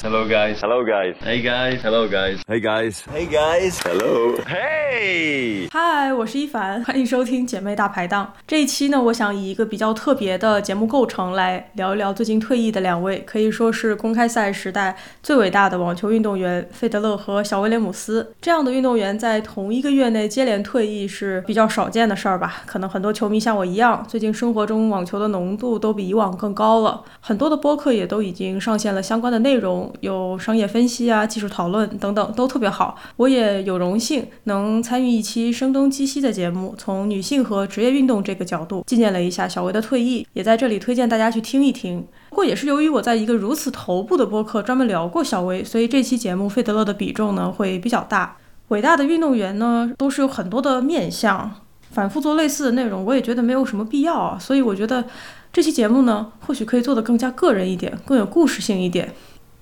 Hello guys. Hello guys. Hey guys. Hello guys. Hey guys. Hey guys. Hello. Hey. Hi，，我是一凡，欢迎收听姐妹大排档。这一期呢，我想以一个比较特别的节目构成来聊一聊最近退役的两位，可以说是公开赛时代最伟大的网球运动员费德勒和小威廉姆斯。这样的运动员在同一个月内接连退役是比较少见的事儿吧？可能很多球迷像我一样，最近生活中网球的浓度都比以往更高了，很多的播客也都已经上线了相关的内容，有商业分析啊、技术讨论等等，都特别好。我也有荣幸能参与一期声东击西的节目，从女性和职业运动这个角度纪念了一下小薇的退役，也在这里推荐大家去听一听。不过也是由于我在一个如此头部的播客专门聊过小薇，所以这期节目费德勒的比重呢会比较大。伟大的运动员呢都是有很多的面相，反复做类似的内容，我也觉得没有什么必要啊。所以我觉得这期节目呢，或许可以做得更加个人一点，更有故事性一点。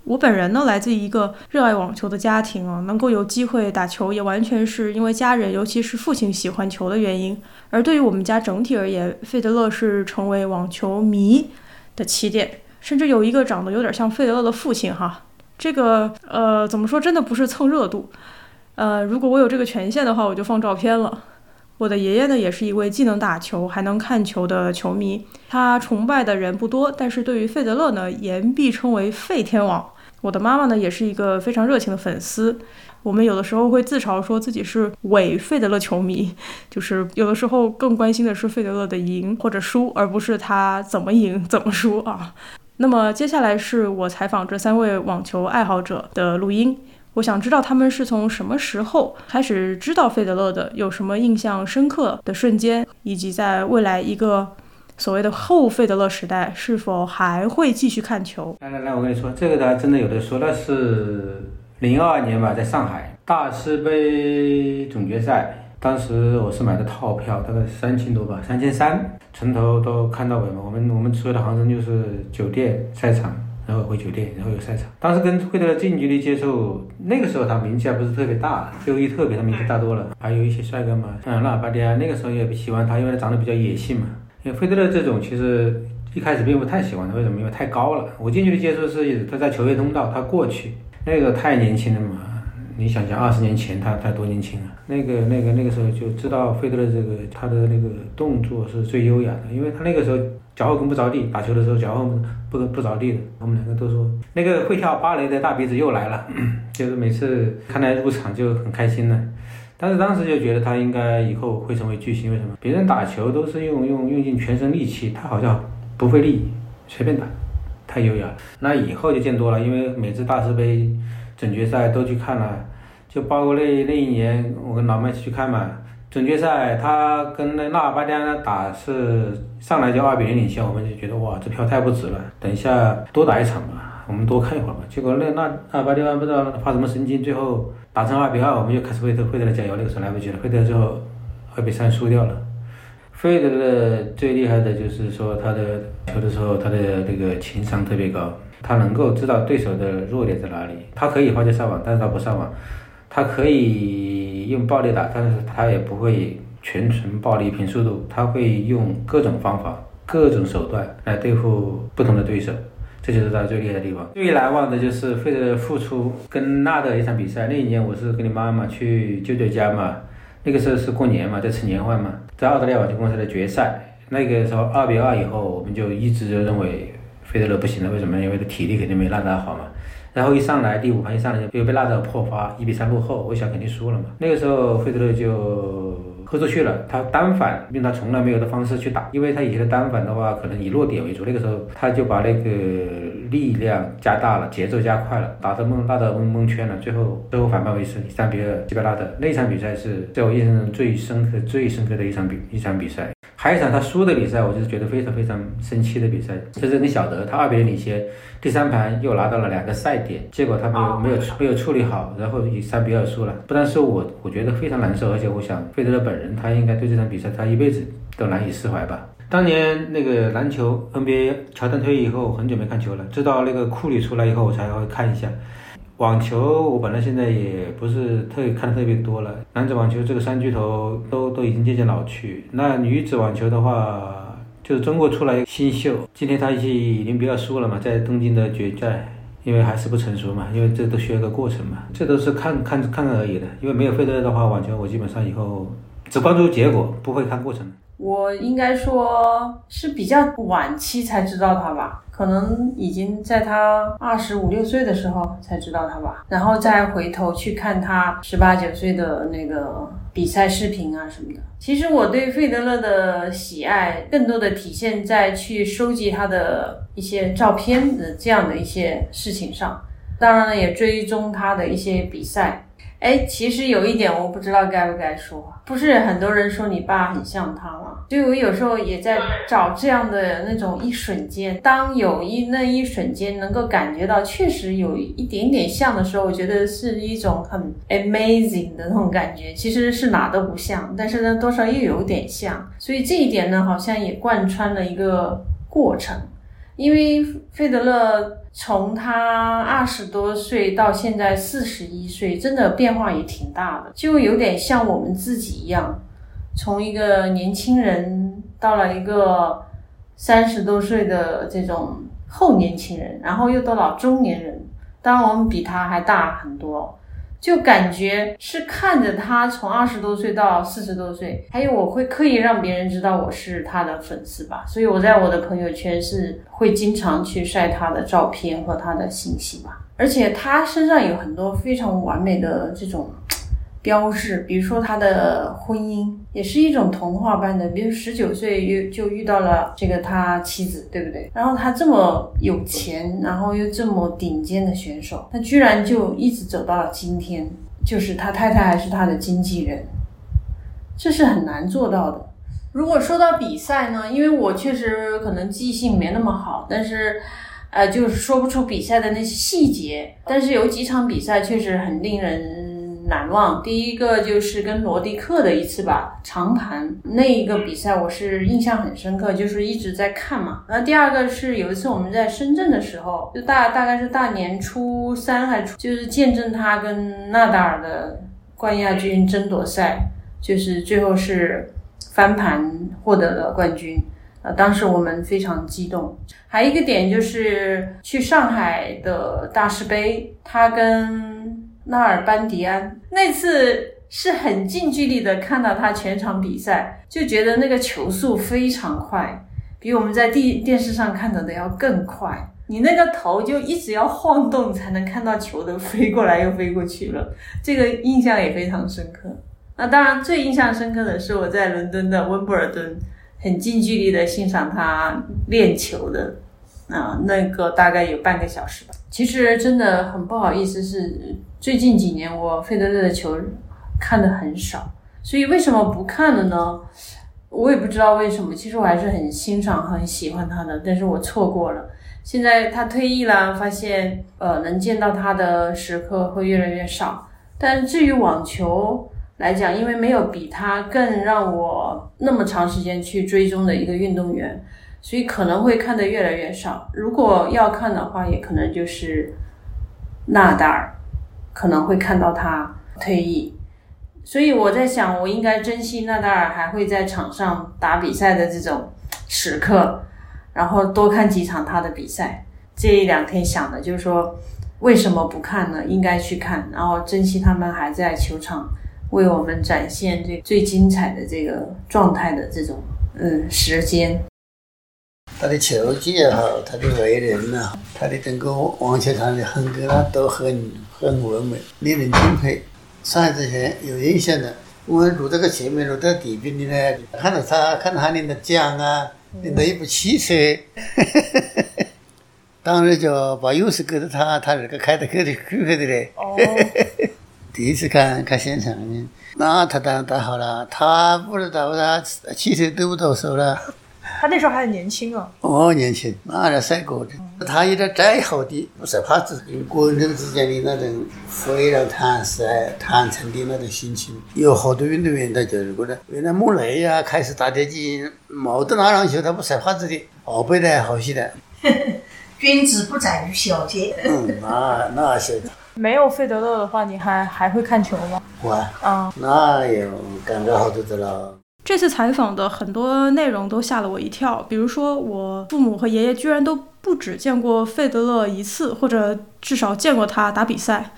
我本人呢，来自于一个热爱网球的家庭啊，能够有机会打球，也完全是因为家人，尤其是父亲喜欢球的原因。而对于我们家整体而言，费德勒是成为网球迷的起点，甚至有一个长得有点像费德勒的父亲哈。这个呃，怎么说，真的不是蹭热度。呃，如果我有这个权限的话，我就放照片了。我的爷爷呢，也是一位既能打球还能看球的球迷。他崇拜的人不多，但是对于费德勒呢，言必称为“费天王”。我的妈妈呢，也是一个非常热情的粉丝。我们有的时候会自嘲说自己是伪费德勒球迷，就是有的时候更关心的是费德勒的赢或者输，而不是他怎么赢怎么输啊。那么接下来是我采访这三位网球爱好者的录音。我想知道他们是从什么时候开始知道费德勒的，有什么印象深刻的瞬间，以及在未来一个所谓的后费德勒时代，是否还会继续看球？来来来，我跟你说，这个大家，真的有的说，那是零二年吧，在上海大师杯总决赛，当时我是买的套票，大概三千多吧，三千三，从头都看到尾嘛。我们我们所有的航程就是酒店、赛场。然后回酒店，然后有赛场。当时跟费德勒近距离接触，那个时候他名气还不是特别大，周一特别他名气大多了。还有一些帅哥嘛，像拉巴蒂啊，那个时候也喜欢他，因为他长得比较野性嘛。因为费德勒这种其实一开始并不太喜欢他，为什么？因为太高了。我近距离接触是他在球员通道，他过去，那个太年轻了嘛。你想想，二十年前他他多年轻啊！那个那个那个时候就知道费德勒这个他的那个动作是最优雅的，因为他那个时候脚后跟不着地，打球的时候脚后跟不不着地的。我们两个都说，那个会跳芭蕾的大鼻子又来了，就是每次看他入场就很开心了。但是当时就觉得他应该以后会成为巨星，为什么？别人打球都是用用用尽全身力气，他好像不费力，随便打，太优雅了。那以后就见多了，因为每次大师杯总决赛都去看了。就包括那那一年，我跟老麦去看嘛，总决赛他跟那纳尔巴蒂安打是上来就二比零领先，我们就觉得哇，这票太不值了，等一下多打一场吧，我们多看一会儿吧。结果那那纳尔巴蒂安不知道发什么神经，最后打成二比二，我们就开始为德费德勒加油，那个时候来不及了，费德勒最后二比三输掉了。费德勒最厉害的就是说他的球的时候，他的那个情商特别高，他能够知道对手的弱点在哪里，他可以发球上网，但是他不上网。他可以用暴力打，但是他也不会全程暴力拼速度，他会用各种方法、各种手段来对付不同的对手，这就是他最厉害的地方。最难忘的就是费德勒复出跟纳的一场比赛，那一年我是跟你妈妈去舅舅家嘛，那个时候是过年嘛，在吃年饭嘛，在澳大利亚网球公司的决赛，那个时候二比二以后，我们就一直就认为费德勒不行了，为什么？因为他体力肯定没纳达好嘛。然后一上来第五盘一上来就又被纳德尔破发，一比三落后，我想肯定输了嘛。那个时候费德勒就喝出去了，他单反用他从来没有的方式去打，因为他以前的单反的话可能以落点为主，那个时候他就把那个力量加大了，节奏加快了，打得蒙纳德蒙蒙圈了，最后最后反败为胜，三比二击败拉德。那场比赛是在我印象中最深刻、最深刻的一场比一场比赛。还有一场他输的比赛，我就是觉得非常非常生气的比赛，就是跟小德他二比零领先，第三盘又拿到了两个赛点，结果他没有没有没有处理好，然后以三比二输了。不但是我我觉得非常难受，而且我想费德勒本人他应该对这场比赛他一辈子都难以释怀吧。当年那个篮球 NBA 乔丹退役以后，很久没看球了，直到那个库里出来以后，我才会看一下。网球我本来现在也不是特看的特别多了，男子网球这个三巨头都都已经渐渐老去。那女子网球的话，就是中国出来新秀，今天她已经比较输了嘛，在东京的决赛，因为还是不成熟嘛，因为这都需要一个过程嘛，这都是看看看看而已的。因为没有费德勒的话，网球我基本上以后只关注结果，不会看过程。我应该说是比较晚期才知道他吧，可能已经在他二十五六岁的时候才知道他吧，然后再回头去看他十八九岁的那个比赛视频啊什么的。其实我对费德勒的喜爱，更多的体现在去收集他的一些照片的这样的一些事情上，当然了，也追踪他的一些比赛。哎，其实有一点我不知道该不该说，不是很多人说你爸很像他吗？所以我有时候也在找这样的那种一瞬间，当有一那一瞬间能够感觉到确实有一点点像的时候，我觉得是一种很 amazing 的那种感觉。其实是哪都不像，但是呢，多少又有点像。所以这一点呢，好像也贯穿了一个过程。因为费德勒从他二十多岁到现在四十一岁，真的变化也挺大的，就有点像我们自己一样，从一个年轻人到了一个三十多岁的这种后年轻人，然后又到了中年人，当然我们比他还大很多。就感觉是看着他从二十多岁到四十多岁，还有我会刻意让别人知道我是他的粉丝吧，所以我在我的朋友圈是会经常去晒他的照片和他的信息吧，而且他身上有很多非常完美的这种。标志，比如说他的婚姻也是一种童话般的，比如十九岁又就遇到了这个他妻子，对不对？然后他这么有钱，然后又这么顶尖的选手，他居然就一直走到了今天，就是他太太还是他的经纪人，这是很难做到的。如果说到比赛呢，因为我确实可能记性没那么好，但是，呃，就是说不出比赛的那些细节，但是有几场比赛确实很令人。难忘，第一个就是跟罗迪克的一次吧，长盘那一个比赛我是印象很深刻，就是一直在看嘛。然后第二个是有一次我们在深圳的时候，就大大概是大年初三还初，就是见证他跟纳达尔的冠亚军争夺赛，就是最后是翻盘获得了冠军，呃，当时我们非常激动。还有一个点就是去上海的大师杯，他跟。纳尔班迪安那次是很近距离的看到他全场比赛，就觉得那个球速非常快，比我们在电电视上看到的要更快。你那个头就一直要晃动才能看到球的飞过来又飞过去了，这个印象也非常深刻。那当然最印象深刻的是我在伦敦的温布尔顿，很近距离的欣赏他练球的，啊，那个大概有半个小时吧。其实真的很不好意思是。最近几年，我费德勒的球看的很少，所以为什么不看了呢？我也不知道为什么。其实我还是很欣赏、很喜欢他的，但是我错过了。现在他退役了，发现呃能见到他的时刻会越来越少。但至于网球来讲，因为没有比他更让我那么长时间去追踪的一个运动员，所以可能会看的越来越少。如果要看的话，也可能就是纳达尔。可能会看到他退役，所以我在想，我应该珍惜纳达尔还会在场上打比赛的这种时刻，然后多看几场他的比赛。这一两天想的就是说，为什么不看呢？应该去看，然后珍惜他们还在球场为我们展现这最精彩的这个状态的这种嗯时间。他的球技也好，他的为人呐，他的整个网球场的风格啊，都很。很完美，令人敬佩。上海之前有印象的，我们录这个节目录到底边的呢，看到他，看到他领的奖啊，领的一部汽车，当时就把钥匙给了他，他那个开的去的去的嘞。哦。第一次看看现场呢，那他当然打好了，他不知道他汽车都不到手了。他那时候还很年轻哦。哦，年轻，那还赛过的。他有点再好的，不是怕子跟观众之间的那种非常坦率、坦诚的那种心情。有好多运动员他就是过的，原来莫雷呀，开始打电竞，毛到哪上去，他不晒怕子的，后背的好些的。君子不在于小节。嗯，那那是。没有费德勒的话，你还还会看球吗？我啊。那有感觉好多的了。这次采访的很多内容都吓了我一跳，比如说我父母和爷爷居然都不只见过费德勒一次，或者至少见过他打比赛。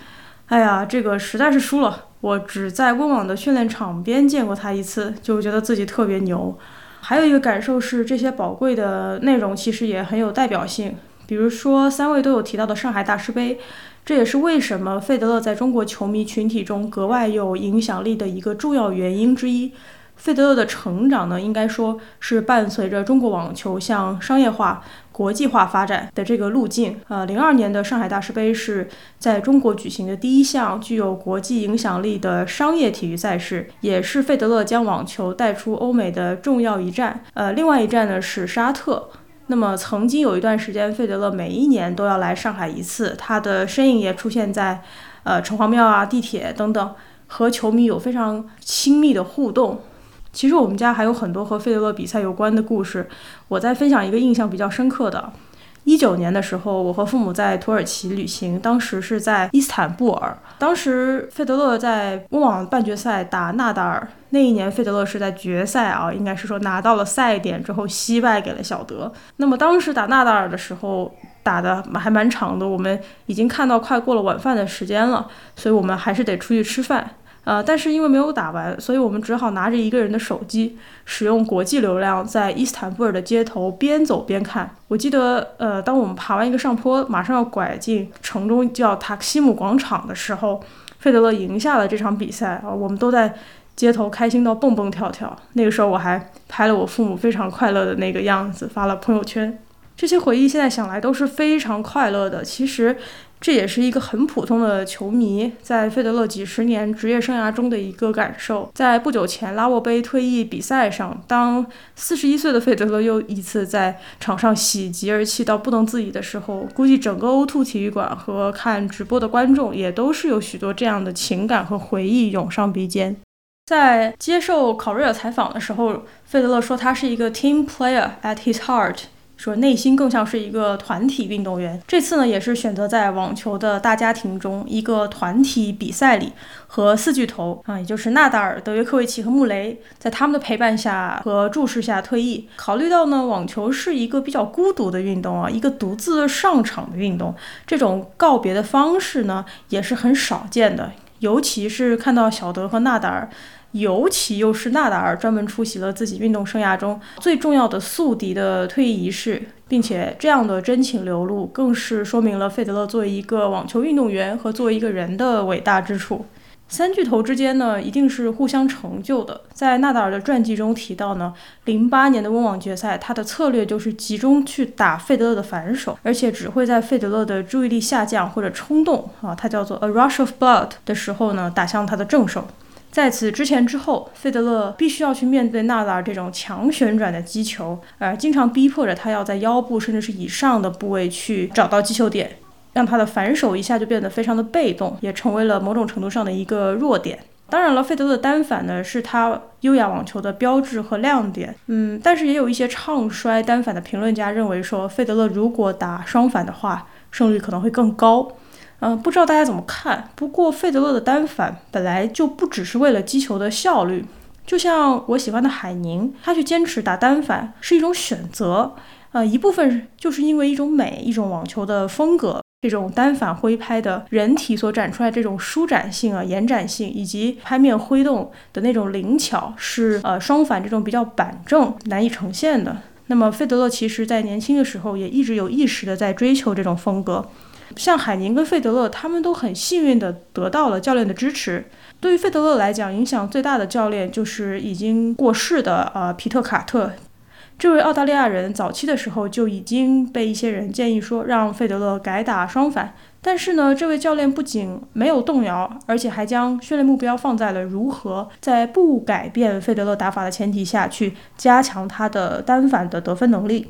哎呀，这个实在是输了。我只在温网的训练场边见过他一次，就觉得自己特别牛。还有一个感受是，这些宝贵的内容其实也很有代表性。比如说，三位都有提到的上海大师杯，这也是为什么费德勒在中国球迷群体中格外有影响力的一个重要原因之一。费德勒的成长呢，应该说是伴随着中国网球向商业化、国际化发展的这个路径。呃，零二年的上海大师杯是在中国举行的第一项具有国际影响力的商业体育赛事，也是费德勒将网球带出欧美的重要一站。呃，另外一站呢是沙特。那么，曾经有一段时间，费德勒每一年都要来上海一次，他的身影也出现在呃城隍庙啊、地铁等等，和球迷有非常亲密的互动。其实我们家还有很多和费德勒比赛有关的故事。我再分享一个印象比较深刻的。一九年的时候，我和父母在土耳其旅行，当时是在伊斯坦布尔。当时费德勒在温网半决赛打纳达尔，那一年费德勒是在决赛啊，应该是说拿到了赛点之后惜败给了小德。那么当时打纳达尔的时候打的还蛮长的，我们已经看到快过了晚饭的时间了，所以我们还是得出去吃饭。呃，但是因为没有打完，所以我们只好拿着一个人的手机，使用国际流量，在伊斯坦布尔的街头边走边看。我记得，呃，当我们爬完一个上坡，马上要拐进城中叫塔克西姆广场的时候，费德勒赢下了这场比赛啊！我们都在街头开心到蹦蹦跳跳。那个时候我还拍了我父母非常快乐的那个样子，发了朋友圈。这些回忆现在想来都是非常快乐的。其实。这也是一个很普通的球迷在费德勒几十年职业生涯中的一个感受。在不久前拉沃杯退役比赛上，当四十一岁的费德勒又一次在场上喜极而泣到不能自已的时候，估计整个 O2 体育馆和看直播的观众也都是有许多这样的情感和回忆涌上鼻尖。在接受考瑞尔采访的时候，费德勒说他是一个 team player at his heart。说内心更像是一个团体运动员。这次呢，也是选择在网球的大家庭中一个团体比赛里，和四巨头啊，也就是纳达尔、德约科维奇和穆雷，在他们的陪伴下和注视下退役。考虑到呢，网球是一个比较孤独的运动啊，一个独自上场的运动，这种告别的方式呢，也是很少见的。尤其是看到小德和纳达尔。尤其又是纳达尔专门出席了自己运动生涯中最重要的宿敌的退役仪式，并且这样的真情流露，更是说明了费德勒作为一个网球运动员和作为一个人的伟大之处。三巨头之间呢，一定是互相成就的。在纳达尔的传记中提到呢，零八年的温网决赛，他的策略就是集中去打费德勒的反手，而且只会在费德勒的注意力下降或者冲动啊，他叫做 a rush of blood 的时候呢，打向他的正手。在此之前之后，费德勒必须要去面对纳达尔这种强旋转的击球，而经常逼迫着他要在腰部甚至是以上的部位去找到击球点，让他的反手一下就变得非常的被动，也成为了某种程度上的一个弱点。当然了，费德勒单反呢是他优雅网球的标志和亮点，嗯，但是也有一些唱衰单反的评论家认为说，费德勒如果打双反的话，胜率可能会更高。嗯，不知道大家怎么看？不过费德勒的单反本来就不只是为了击球的效率，就像我喜欢的海宁，他去坚持打单反是一种选择。呃，一部分就是因为一种美，一种网球的风格，这种单反挥拍的人体所展出来这种舒展性啊、延展性，以及拍面挥动的那种灵巧，是呃双反这种比较板正难以呈现的。那么费德勒其实在年轻的时候也一直有意识的在追求这种风格。像海宁跟费德勒，他们都很幸运地得到了教练的支持。对于费德勒来讲，影响最大的教练就是已经过世的呃皮特卡特。这位澳大利亚人早期的时候就已经被一些人建议说让费德勒改打双反，但是呢，这位教练不仅没有动摇，而且还将训练目标放在了如何在不改变费德勒打法的前提下去加强他的单反的得分能力。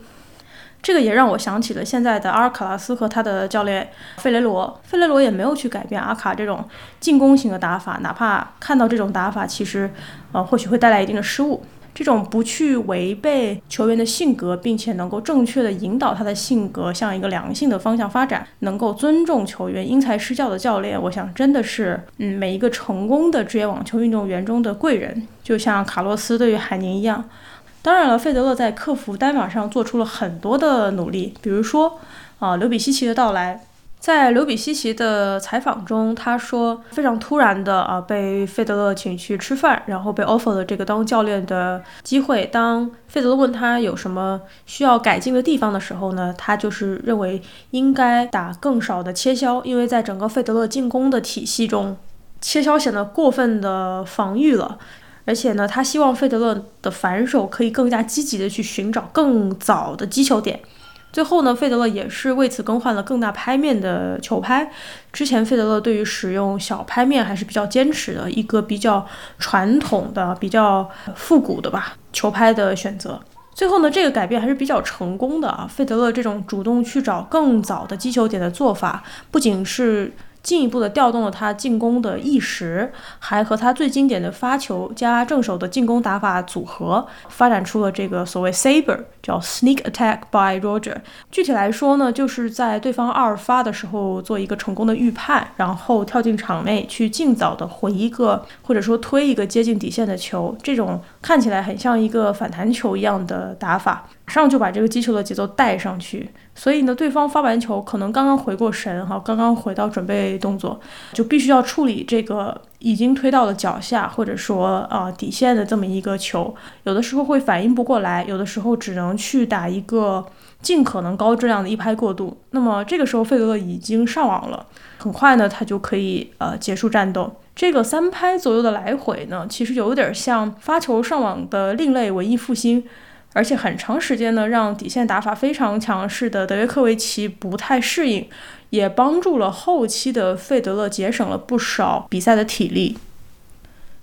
这个也让我想起了现在的阿尔卡拉斯和他的教练费雷罗。费雷罗也没有去改变阿卡这种进攻型的打法，哪怕看到这种打法，其实，呃，或许会带来一定的失误。这种不去违背球员的性格，并且能够正确的引导他的性格向一个良性的方向发展，能够尊重球员、因材施教的教练，我想真的是，嗯，每一个成功的职业网球运动员中的贵人，就像卡洛斯对于海宁一样。当然了，费德勒在克服单法上做出了很多的努力，比如说，啊，刘比西奇的到来。在刘比西奇的采访中，他说非常突然的啊，被费德勒请去吃饭，然后被 offer 了这个当教练的机会。当费德勒问他有什么需要改进的地方的时候呢，他就是认为应该打更少的切削，因为在整个费德勒进攻的体系中，切削显得过分的防御了。而且呢，他希望费德勒的反手可以更加积极的去寻找更早的击球点。最后呢，费德勒也是为此更换了更大拍面的球拍。之前费德勒对于使用小拍面还是比较坚持的，一个比较传统的、比较复古的吧球拍的选择。最后呢，这个改变还是比较成功的啊。费德勒这种主动去找更早的击球点的做法，不仅是。进一步的调动了他进攻的意识，还和他最经典的发球加正手的进攻打法组合，发展出了这个所谓 saber，叫 sneak attack by Roger。具体来说呢，就是在对方二发的时候做一个成功的预判，然后跳进场内去尽早的回一个或者说推一个接近底线的球，这种看起来很像一个反弹球一样的打法。马上就把这个击球的节奏带上去，所以呢，对方发完球可能刚刚回过神哈，刚刚回到准备动作，就必须要处理这个已经推到了脚下或者说啊底线的这么一个球，有的时候会反应不过来，有的时候只能去打一个尽可能高质量的一拍过渡。那么这个时候费德勒已经上网了，很快呢，他就可以呃结束战斗。这个三拍左右的来回呢，其实有点像发球上网的另类文艺复兴。而且很长时间呢，让底线打法非常强势的德约科维奇不太适应，也帮助了后期的费德勒节省了不少比赛的体力。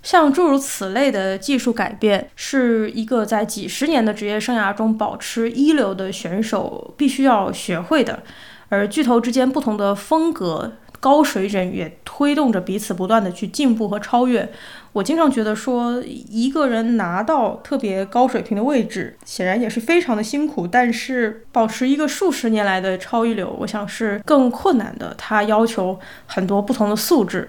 像诸如此类的技术改变，是一个在几十年的职业生涯中保持一流的选手必须要学会的。而巨头之间不同的风格。高水准也推动着彼此不断的去进步和超越。我经常觉得说，一个人拿到特别高水平的位置，显然也是非常的辛苦。但是保持一个数十年来的超一流，我想是更困难的。它要求很多不同的素质。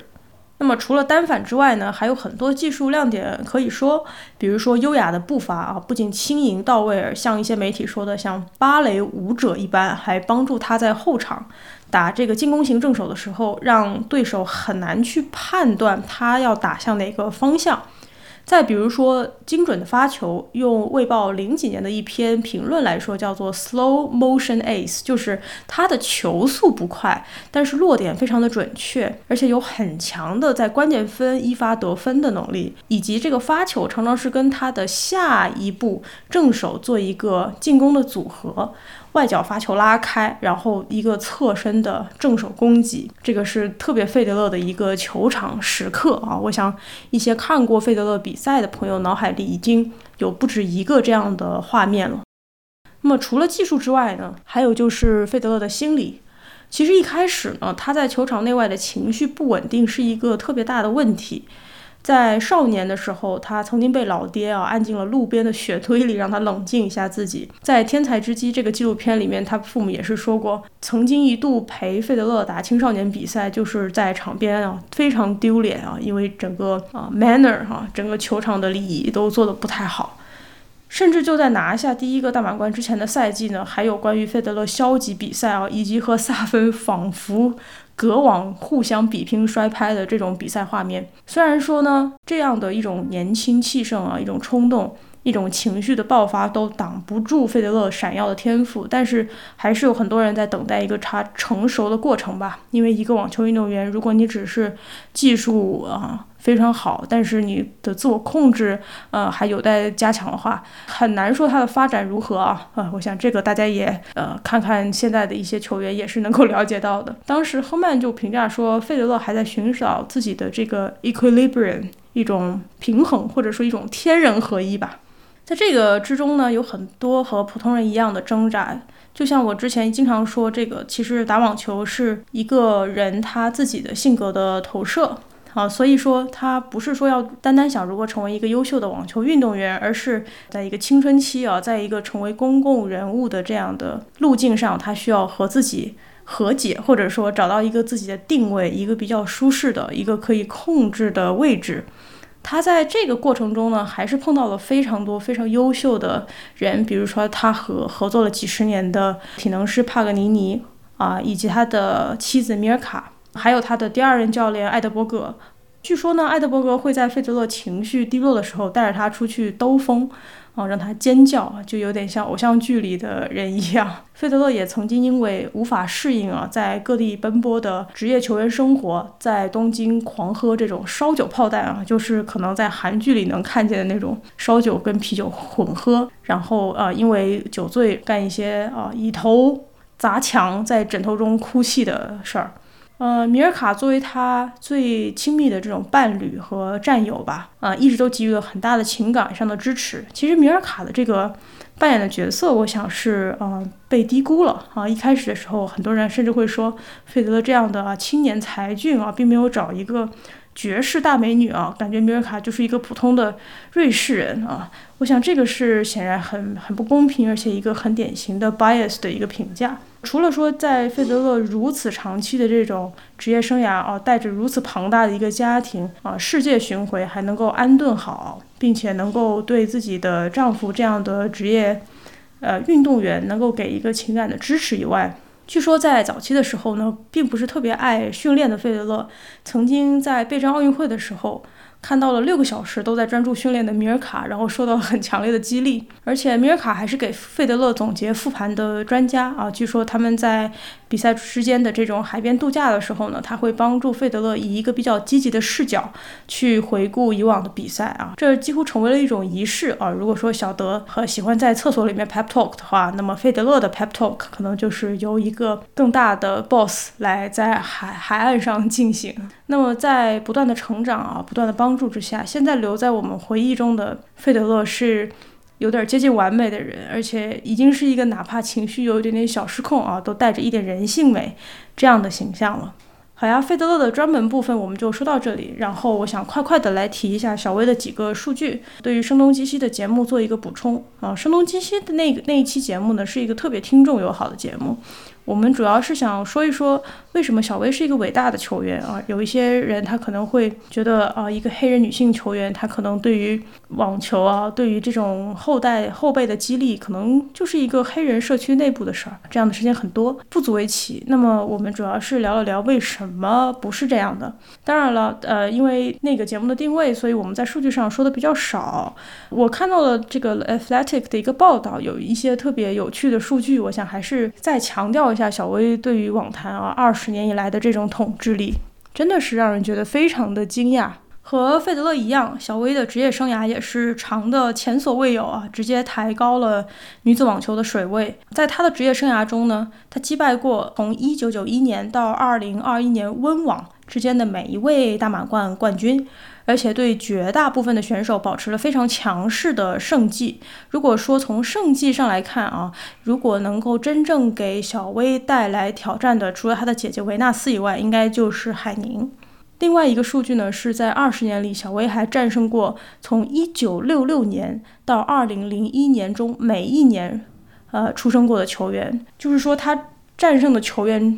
那么除了单反之外呢，还有很多技术亮点可以说，比如说优雅的步伐啊，不仅轻盈到位，而像一些媒体说的像芭蕾舞者一般，还帮助他在后场。打这个进攻型正手的时候，让对手很难去判断他要打向哪个方向。再比如说，精准的发球，用《卫报》零几年的一篇评论来说，叫做 “slow motion ace”，就是他的球速不快，但是落点非常的准确，而且有很强的在关键分一发得分的能力，以及这个发球常常是跟他的下一步正手做一个进攻的组合。外脚发球拉开，然后一个侧身的正手攻击，这个是特别费德勒的一个球场时刻啊！我想一些看过费德勒比赛的朋友脑海里已经有不止一个这样的画面了。那么除了技术之外呢，还有就是费德勒的心理。其实一开始呢，他在球场内外的情绪不稳定是一个特别大的问题。在少年的时候，他曾经被老爹啊按进了路边的雪堆里，让他冷静一下自己。在《天才之击》这个纪录片里面，他父母也是说过，曾经一度陪费德勒打青少年比赛，就是在场边啊非常丢脸啊，因为整个啊 manner 哈，整个球场的礼仪都做得不太好。甚至就在拿下第一个大满贯之前的赛季呢，还有关于费德勒消极比赛啊，以及和萨芬仿佛。隔网互相比拼摔拍的这种比赛画面，虽然说呢，这样的一种年轻气盛啊，一种冲动，一种情绪的爆发都挡不住费德勒闪耀的天赋，但是还是有很多人在等待一个他成熟的过程吧。因为一个网球运动员，如果你只是技术啊。非常好，但是你的自我控制，呃，还有待加强的话，很难说他的发展如何啊啊！我想这个大家也呃看看现在的一些球员也是能够了解到的。当时亨曼就评价说，费德勒还在寻找自己的这个 equilibrium，一种平衡或者说一种天人合一吧。在这个之中呢，有很多和普通人一样的挣扎。就像我之前经常说，这个其实打网球是一个人他自己的性格的投射。啊，所以说他不是说要单单想如何成为一个优秀的网球运动员，而是在一个青春期啊，在一个成为公共人物的这样的路径上，他需要和自己和解，或者说找到一个自己的定位，一个比较舒适的一个可以控制的位置。他在这个过程中呢，还是碰到了非常多非常优秀的人，比如说他和合作了几十年的体能师帕格尼尼啊，以及他的妻子米尔卡。还有他的第二任教练艾德伯格，据说呢，艾德伯格会在费德勒情绪低落的时候带着他出去兜风，啊，让他尖叫，就有点像偶像剧里的人一样。费德勒也曾经因为无法适应啊，在各地奔波的职业球员生活，在东京狂喝这种烧酒炮弹啊，就是可能在韩剧里能看见的那种烧酒跟啤酒混喝，然后啊，因为酒醉干一些啊以头砸墙，在枕头中哭泣的事儿。呃，米尔卡作为他最亲密的这种伴侣和战友吧，啊，一直都给予了很大的情感上的支持。其实米尔卡的这个扮演的角色，我想是呃被低估了啊。一开始的时候，很多人甚至会说，费德勒这样的青年才俊啊，并没有找一个绝世大美女啊，感觉米尔卡就是一个普通的瑞士人啊。我想这个是显然很很不公平，而且一个很典型的 bias 的一个评价。除了说在费德勒如此长期的这种职业生涯啊，带着如此庞大的一个家庭啊，世界巡回还能够安顿好，并且能够对自己的丈夫这样的职业，呃，运动员能够给一个情感的支持以外，据说在早期的时候呢，并不是特别爱训练的费德勒，曾经在备战奥运会的时候。看到了六个小时都在专注训练的米尔卡，然后受到了很强烈的激励。而且米尔卡还是给费德勒总结复盘的专家啊。据说他们在比赛之间的这种海边度假的时候呢，他会帮助费德勒以一个比较积极的视角去回顾以往的比赛啊。这几乎成为了一种仪式啊。如果说小德和喜欢在厕所里面 pep talk 的话，那么费德勒的 pep talk 可能就是由一个更大的 boss 来在海海岸上进行。那么在不断的成长啊，不断的帮。助之下，现在留在我们回忆中的费德勒是有点接近完美的人，而且已经是一个哪怕情绪有一点点小失控啊，都带着一点人性美这样的形象了。好呀，费德勒的专门部分我们就说到这里，然后我想快快的来提一下小薇的几个数据，对于声东击西的节目做一个补充啊。声东击西的那个那一期节目呢，是一个特别听众友好的节目。我们主要是想说一说，为什么小薇是一个伟大的球员啊？有一些人他可能会觉得啊，一个黑人女性球员，她可能对于网球啊，对于这种后代后辈的激励，可能就是一个黑人社区内部的事儿。这样的事情很多，不足为奇。那么我们主要是聊了聊为什么不是这样的。当然了，呃，因为那个节目的定位，所以我们在数据上说的比较少。我看到了这个 Athletic 的一个报道，有一些特别有趣的数据，我想还是再强调。一下小薇对于网坛啊二十年以来的这种统治力，真的是让人觉得非常的惊讶。和费德勒一样，小薇的职业生涯也是长的前所未有啊，直接抬高了女子网球的水位。在她的职业生涯中呢，她击败过从一九九一年到二零二一年温网之间的每一位大满贯冠军。而且对绝大部分的选手保持了非常强势的胜绩。如果说从胜绩上来看啊，如果能够真正给小威带来挑战的，除了他的姐姐维纳斯以外，应该就是海宁。另外一个数据呢，是在二十年里，小威还战胜过从一九六六年到二零零一年中每一年呃出生过的球员，就是说他战胜的球员。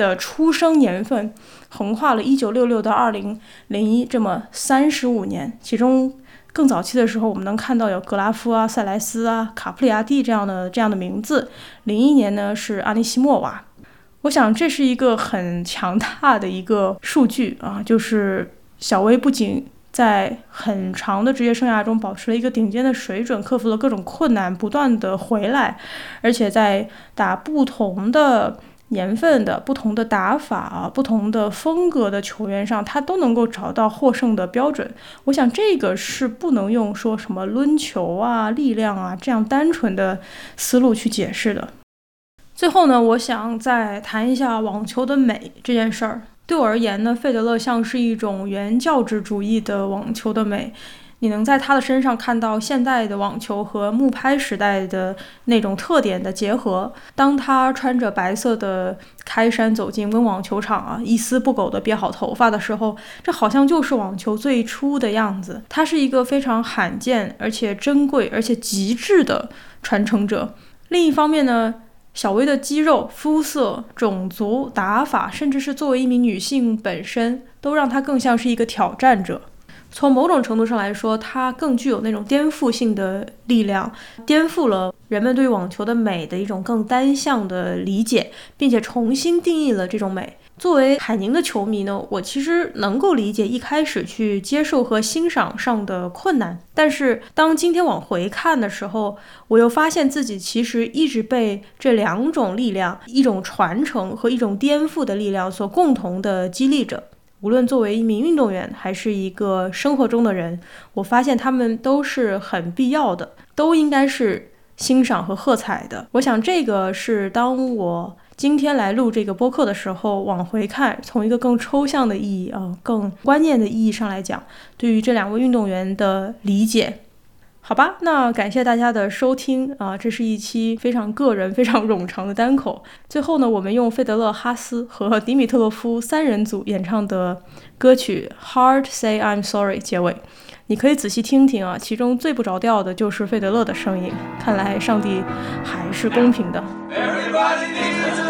的出生年份横跨了1966到2001这么三十五年，其中更早期的时候，我们能看到有格拉夫啊、塞莱斯啊、卡普里亚蒂这样的这样的名字。零一年呢是阿尼西莫娃，我想这是一个很强大的一个数据啊，就是小威不仅在很长的职业生涯中保持了一个顶尖的水准，克服了各种困难，不断的回来，而且在打不同的。年份的不同的打法啊，不同的风格的球员上，他都能够找到获胜的标准。我想这个是不能用说什么抡球啊、力量啊这样单纯的思路去解释的。最后呢，我想再谈一下网球的美这件事儿。对我而言呢，费德勒像是一种原教旨主义的网球的美。你能在他的身上看到现代的网球和木拍时代的那种特点的结合。当他穿着白色的开衫走进温网球场啊，一丝不苟地别好头发的时候，这好像就是网球最初的样子。他是一个非常罕见而且珍贵而且极致的传承者。另一方面呢？小薇的肌肉、肤色、种族、打法，甚至是作为一名女性本身，都让她更像是一个挑战者。从某种程度上来说，它更具有那种颠覆性的力量，颠覆了人们对网球的美的一种更单向的理解，并且重新定义了这种美。作为海宁的球迷呢，我其实能够理解一开始去接受和欣赏上的困难，但是当今天往回看的时候，我又发现自己其实一直被这两种力量，一种传承和一种颠覆的力量所共同的激励着。无论作为一名运动员，还是一个生活中的人，我发现他们都是很必要的，都应该是欣赏和喝彩的。我想这个是当我。今天来录这个播客的时候，往回看，从一个更抽象的意义啊，更观念的意义上来讲，对于这两位运动员的理解，好吧，那感谢大家的收听啊，这是一期非常个人、非常冗长的单口。最后呢，我们用费德勒、哈斯和迪米特洛夫三人组演唱的歌曲《Hard Say I'm Sorry》结尾。你可以仔细听听啊，其中最不着调的就是费德勒的声音。看来上帝还是公平的。Everybody needs